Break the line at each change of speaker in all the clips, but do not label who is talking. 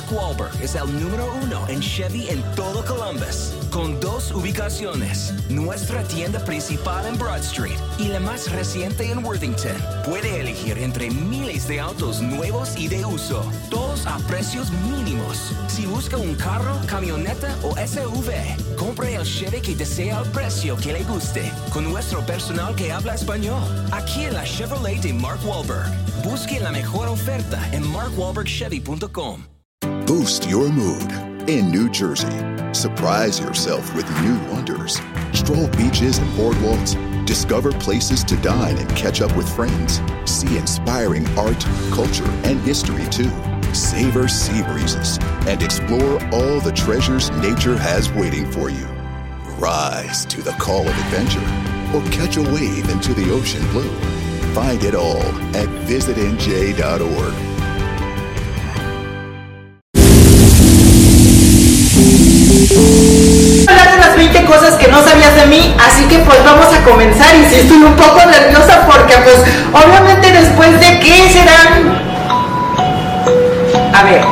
Mark Wahlberg es el número uno en Chevy en todo Columbus, con dos ubicaciones, nuestra tienda principal en Broad Street y la más reciente en Worthington. Puede elegir entre miles de autos nuevos y de uso, todos a precios mínimos. Si busca un carro, camioneta o SUV, compre el Chevy que desea al precio que le guste, con nuestro personal que habla español. Aquí en la Chevrolet de Mark Wahlberg. Busque la mejor oferta en markwahlbergchevy.com.
Boost your mood in New Jersey. Surprise yourself with new wonders. Stroll beaches and boardwalks. Discover places to dine and catch up with friends. See inspiring art, culture, and history too. Savor sea breezes and explore all the treasures nature has waiting for you. Rise to the call of adventure or catch a wave into the ocean blue. Find it all at visitnj.org.
hablar de las 20 cosas que no sabías de mí, así que pues vamos a comenzar. Estoy un poco nerviosa porque pues obviamente después de qué serán, a ver,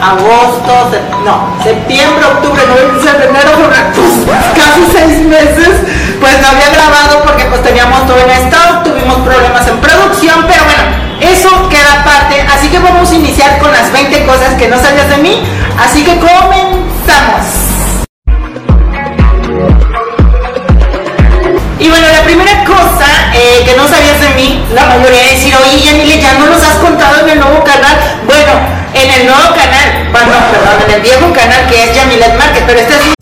agosto, no, septiembre, octubre, noviembre, enero, pues casi seis meses, pues no había grabado porque pues teníamos todo en stock, tuvimos problemas en producción, pero bueno, eso queda aparte, así que vamos a iniciar con las 20 cosas que no sabías de mí, así que Y bueno, la primera cosa eh, que no sabías de mí, la mayoría de decir, oye, Yanile, ya no los has contado en el nuevo canal. Bueno, en el nuevo canal, bueno, perdón, en el viejo canal que es Yamilet es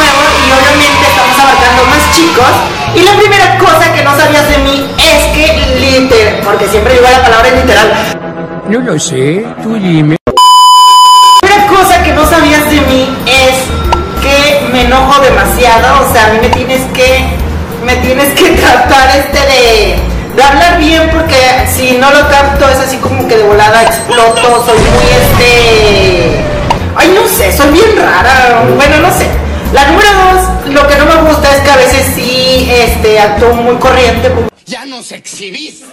Nuevo y obviamente estamos abarcando más chicos. Y la primera cosa que no sabías de mí es que literal, porque siempre digo la palabra literal,
No lo sé, tú dime.
La primera cosa que no sabías de mí es que me enojo demasiado, o sea, a mí me tienes que, me tienes que tratar este de, de hablar bien porque si no lo capto es así como que de volada exploto, soy muy este, ay no sé, soy bien rara, bueno no sé. La número dos, lo que no me gusta es que a veces sí, este, actúo muy corriente,
Ya nos exhibiste.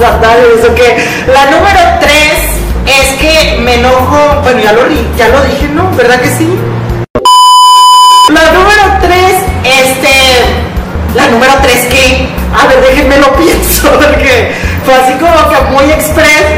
fatales, o que la número tres es que me enojo, bueno ya lo, ya lo dije, ¿no? ¿Verdad que sí? La número tres, este, la número tres que, a ver, déjenme lo pienso, porque fue así como que muy express,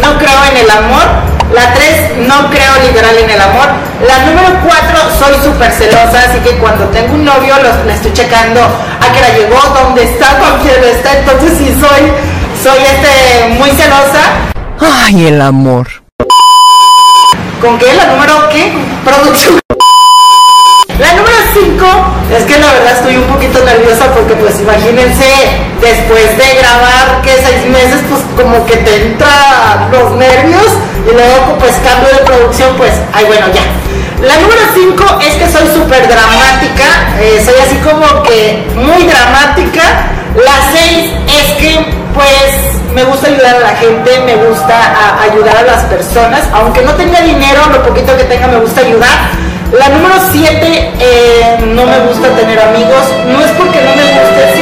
No creo en el amor. La 3, no creo literal en el amor. La número 4, soy súper celosa, así que cuando tengo un novio lo, le estoy checando a que la llegó, dónde está, con quién está. Entonces sí soy, soy este, muy celosa.
Ay, el amor.
¿Con qué? ¿La número qué? Producción. La número 5 es que la verdad estoy un poquito nerviosa porque pues imagínense después de meses pues como que te entra los nervios y luego pues cambio de producción pues ay bueno ya. La número 5 es que soy súper dramática, eh, soy así como que muy dramática. La 6 es que pues me gusta ayudar a la gente, me gusta ayudar a las personas, aunque no tenga dinero, lo poquito que tenga me gusta ayudar. La número 7, no me gusta tener amigos, no es porque no me guste,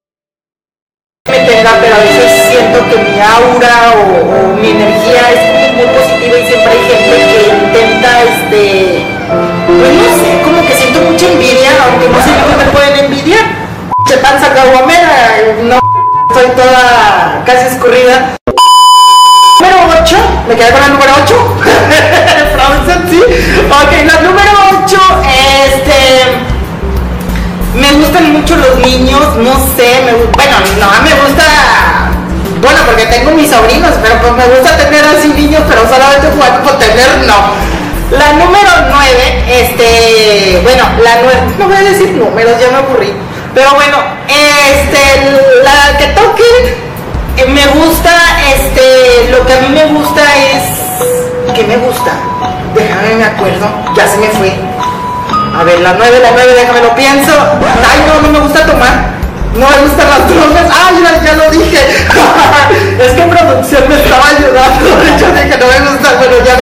Me tenga, pero a veces siento que mi aura o, mi energía es como muy positiva y siempre hay gente que intenta, este, pues no sé, como que siento mucha envidia, aunque no sé qué me pueden envidiar. Se panza caguamera, no, soy toda casi escurrida. Número 8, me quedé con la número 8. Frozen, sí. Ok, la número 8, este. Me gustan mucho los niños, no sé, me, bueno, no, me gusta, bueno, porque tengo mis sobrinos, pero pues me gusta tener así niños, pero solamente jugar por tener, no. La número 9, este, bueno, la 9, no voy a decir números, ya me aburrí, pero bueno, este, la que toque, eh, me gusta, este, lo que a mí me gusta es, ¿qué me gusta? Déjame, me acuerdo, ya se me fue. A ver, la 9, la 9, déjame lo pienso. Ay, no, no me gusta tomar. No me gustan las drogas. Ay, ya, ya lo dije. es que producción me estaba ayudando. Yo dije, no me gusta, pero ya.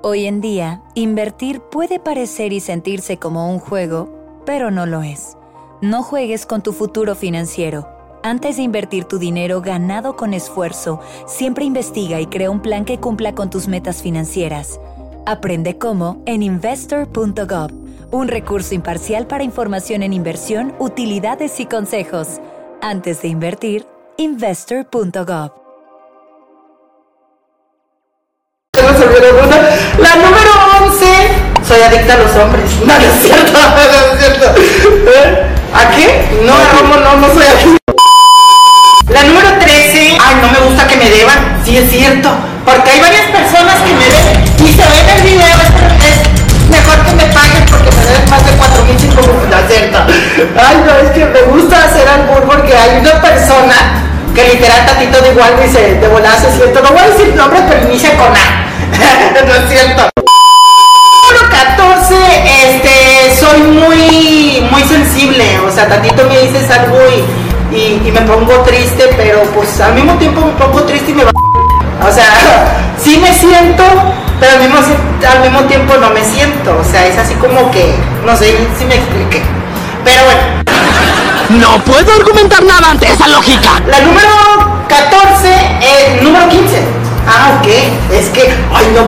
Hoy en día, invertir puede parecer y sentirse como un juego, pero no lo es. No juegues con tu futuro financiero. Antes de invertir tu dinero ganado con esfuerzo, siempre investiga y crea un plan que cumpla con tus metas financieras. Aprende cómo en investor.gov, un recurso imparcial para información en inversión, utilidades y consejos. Antes de invertir, investor.gov.
soy adicta a los hombres. No, no es cierto, no es cierto. ¿Eh? ¿A qué? No, no, no, no soy adicta. La número 13, ay, no me gusta que me deban. Sí, es cierto. Porque hay varias personas que me deben y se ven el video. Es, es mejor que me paguen porque me deben más de 4 mil, 5 mil. No es cierto. Ay, no, es que me gusta hacer albur porque hay una persona que literal tantito de igual dice, de volada se siento. No voy a decir nombre, pero inicia con A. no es cierto. Número 14, este, soy muy, muy sensible, o sea, tantito me dices algo y, y, y me pongo triste, pero pues al mismo tiempo me pongo triste y me va. O sea, sí me siento, pero al mismo, al mismo tiempo no me siento, o sea, es así como que, no sé si me expliqué. Pero bueno,
No puedo argumentar nada ante esa lógica.
la número 14, eh, número 15. Ah, ok. Es que, ay no.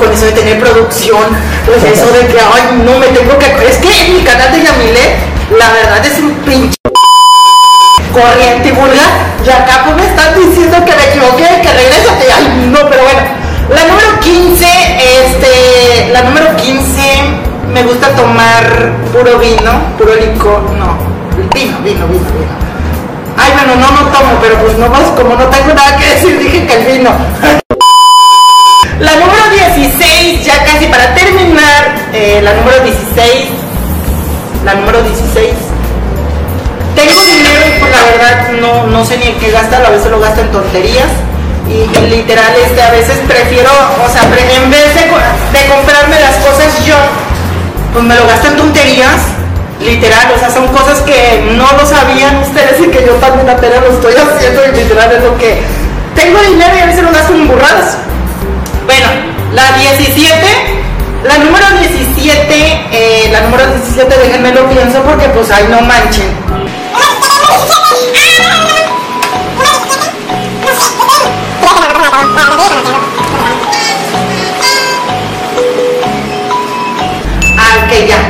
con eso de tener producción, pues eso de que, ay, no me tengo que... Es que en mi canal de Yamile, la verdad es un pinche corriente y vulgar, y acá pues me están diciendo que me equivoqué, que regrésate, ay, no, pero bueno. La número 15, este, la número 15, me gusta tomar puro vino, puro licor, no, vino, vino, vino, vino. Ay, bueno, no, no tomo, pero pues no, como no tengo nada que la número 16, la número 16. Tengo dinero y pues la verdad no, no sé ni en qué gasta, a veces lo gasto en tonterías. Y, literal, este, a veces prefiero, o sea, en vez de, de comprarme las cosas yo, pues me lo gasto en tonterías literal, o sea, son cosas que no lo sabían ustedes y que yo también apenas lo estoy haciendo y literal es lo que tengo dinero y a veces lo gasto en burradas. Bueno, la 17, la número 17, eh, la número 17, déjenme lo pienso porque pues ahí no manchen. Ah, ok, ya.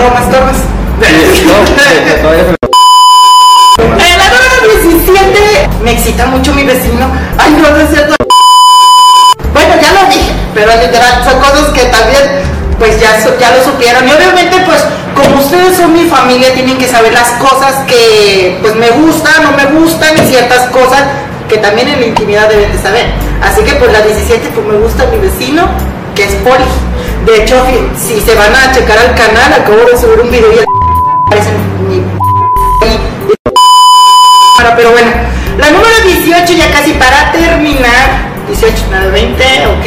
Romas, tomas. En la número 17 me excita mucho mi vecino. Ay, no, no es cierto. Bueno, ya lo dije, pero literal, son cosas que también, pues ya, ya lo supieron. Y obviamente, pues, como ustedes son mi familia, tienen que saber las cosas que, pues, me gustan, no me gustan, y ciertas cosas que también en la intimidad deben de saber. Así que, pues, la 17, pues, me gusta mi vecino, que es Poli. De hecho, si se van a checar al canal, acabo de subir un video y aparecen mi pero bueno, la número 18 ya casi para terminar. 18, 9, 20, ok.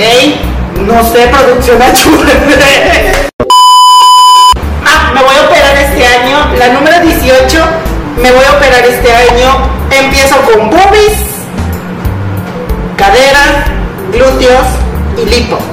No sé, producción Ah, me voy a operar este año. La número 18, me voy a operar este año. Empiezo con boobies, caderas, glúteos y lipo.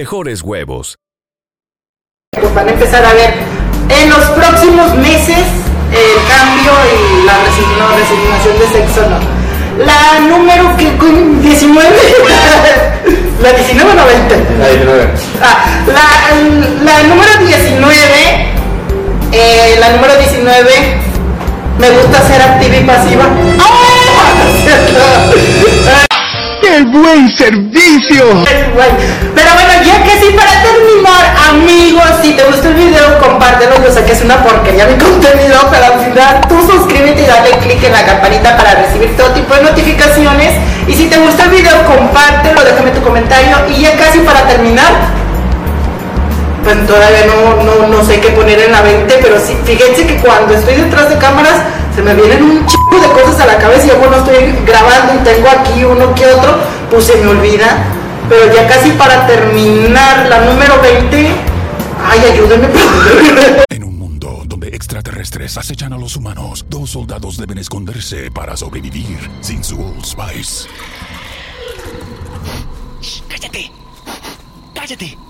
mejores huevos.
Pues van a empezar a ver en los próximos meses el cambio y la resignación de sexo, no. La número que 19, la 19 o 90.
La 19.
Ah, la, la, número 19, eh, la número 19, me gusta ser activa y pasiva.
¡Oh! ¡Qué buen servicio!
Pero bueno, ya que sí, para terminar, amigos, si te gustó el video, compártelo. Yo sé que es una porquería mi contenido, pero al final tú suscríbete y dale click en la campanita para recibir todo tipo de notificaciones. Y si te gusta el video, compártelo, déjame tu comentario. Y ya casi para terminar, pues todavía no, no, no sé qué poner en la 20, pero sí, fíjense que cuando estoy detrás de cámaras se me vienen un chico de cosas a la cabeza y yo cuando estoy grabando y tengo aquí uno que otro, pues se me olvida. Pero ya casi para terminar la número 20, ay, ayúdenme.
En un mundo donde extraterrestres acechan a los humanos, dos soldados deben esconderse para sobrevivir sin su Old Spice.
¡Cállate! ¡Cállate!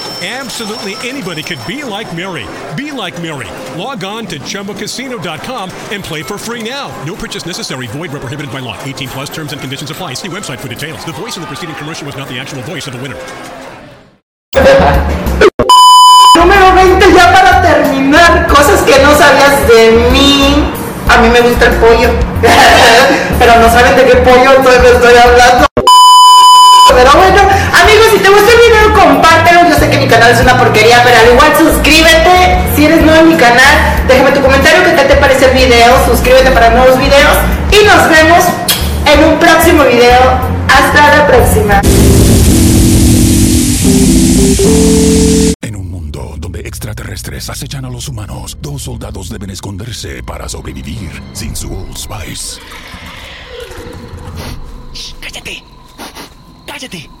Absolutely anybody could be like Mary. Be like Mary. Log on to ChumboCasino.com and play for free now. No purchase necessary. Void where prohibited by law. 18 plus terms and conditions apply. See website for details. The voice in the preceding commercial was not the actual voice of the winner.
Número 20, ya para terminar, cosas que no sabías de mí. A mí me gusta el pollo, pero no saben de qué pollo estoy, estoy hablando. Pero bueno, canal, déjame tu comentario qué tal te parece el video. Suscríbete para nuevos videos. Y nos vemos en un próximo video. Hasta la próxima.
En un mundo donde extraterrestres acechan a los humanos, dos soldados deben esconderse para sobrevivir sin su Old Spice.
¡Cállate! ¡Cállate!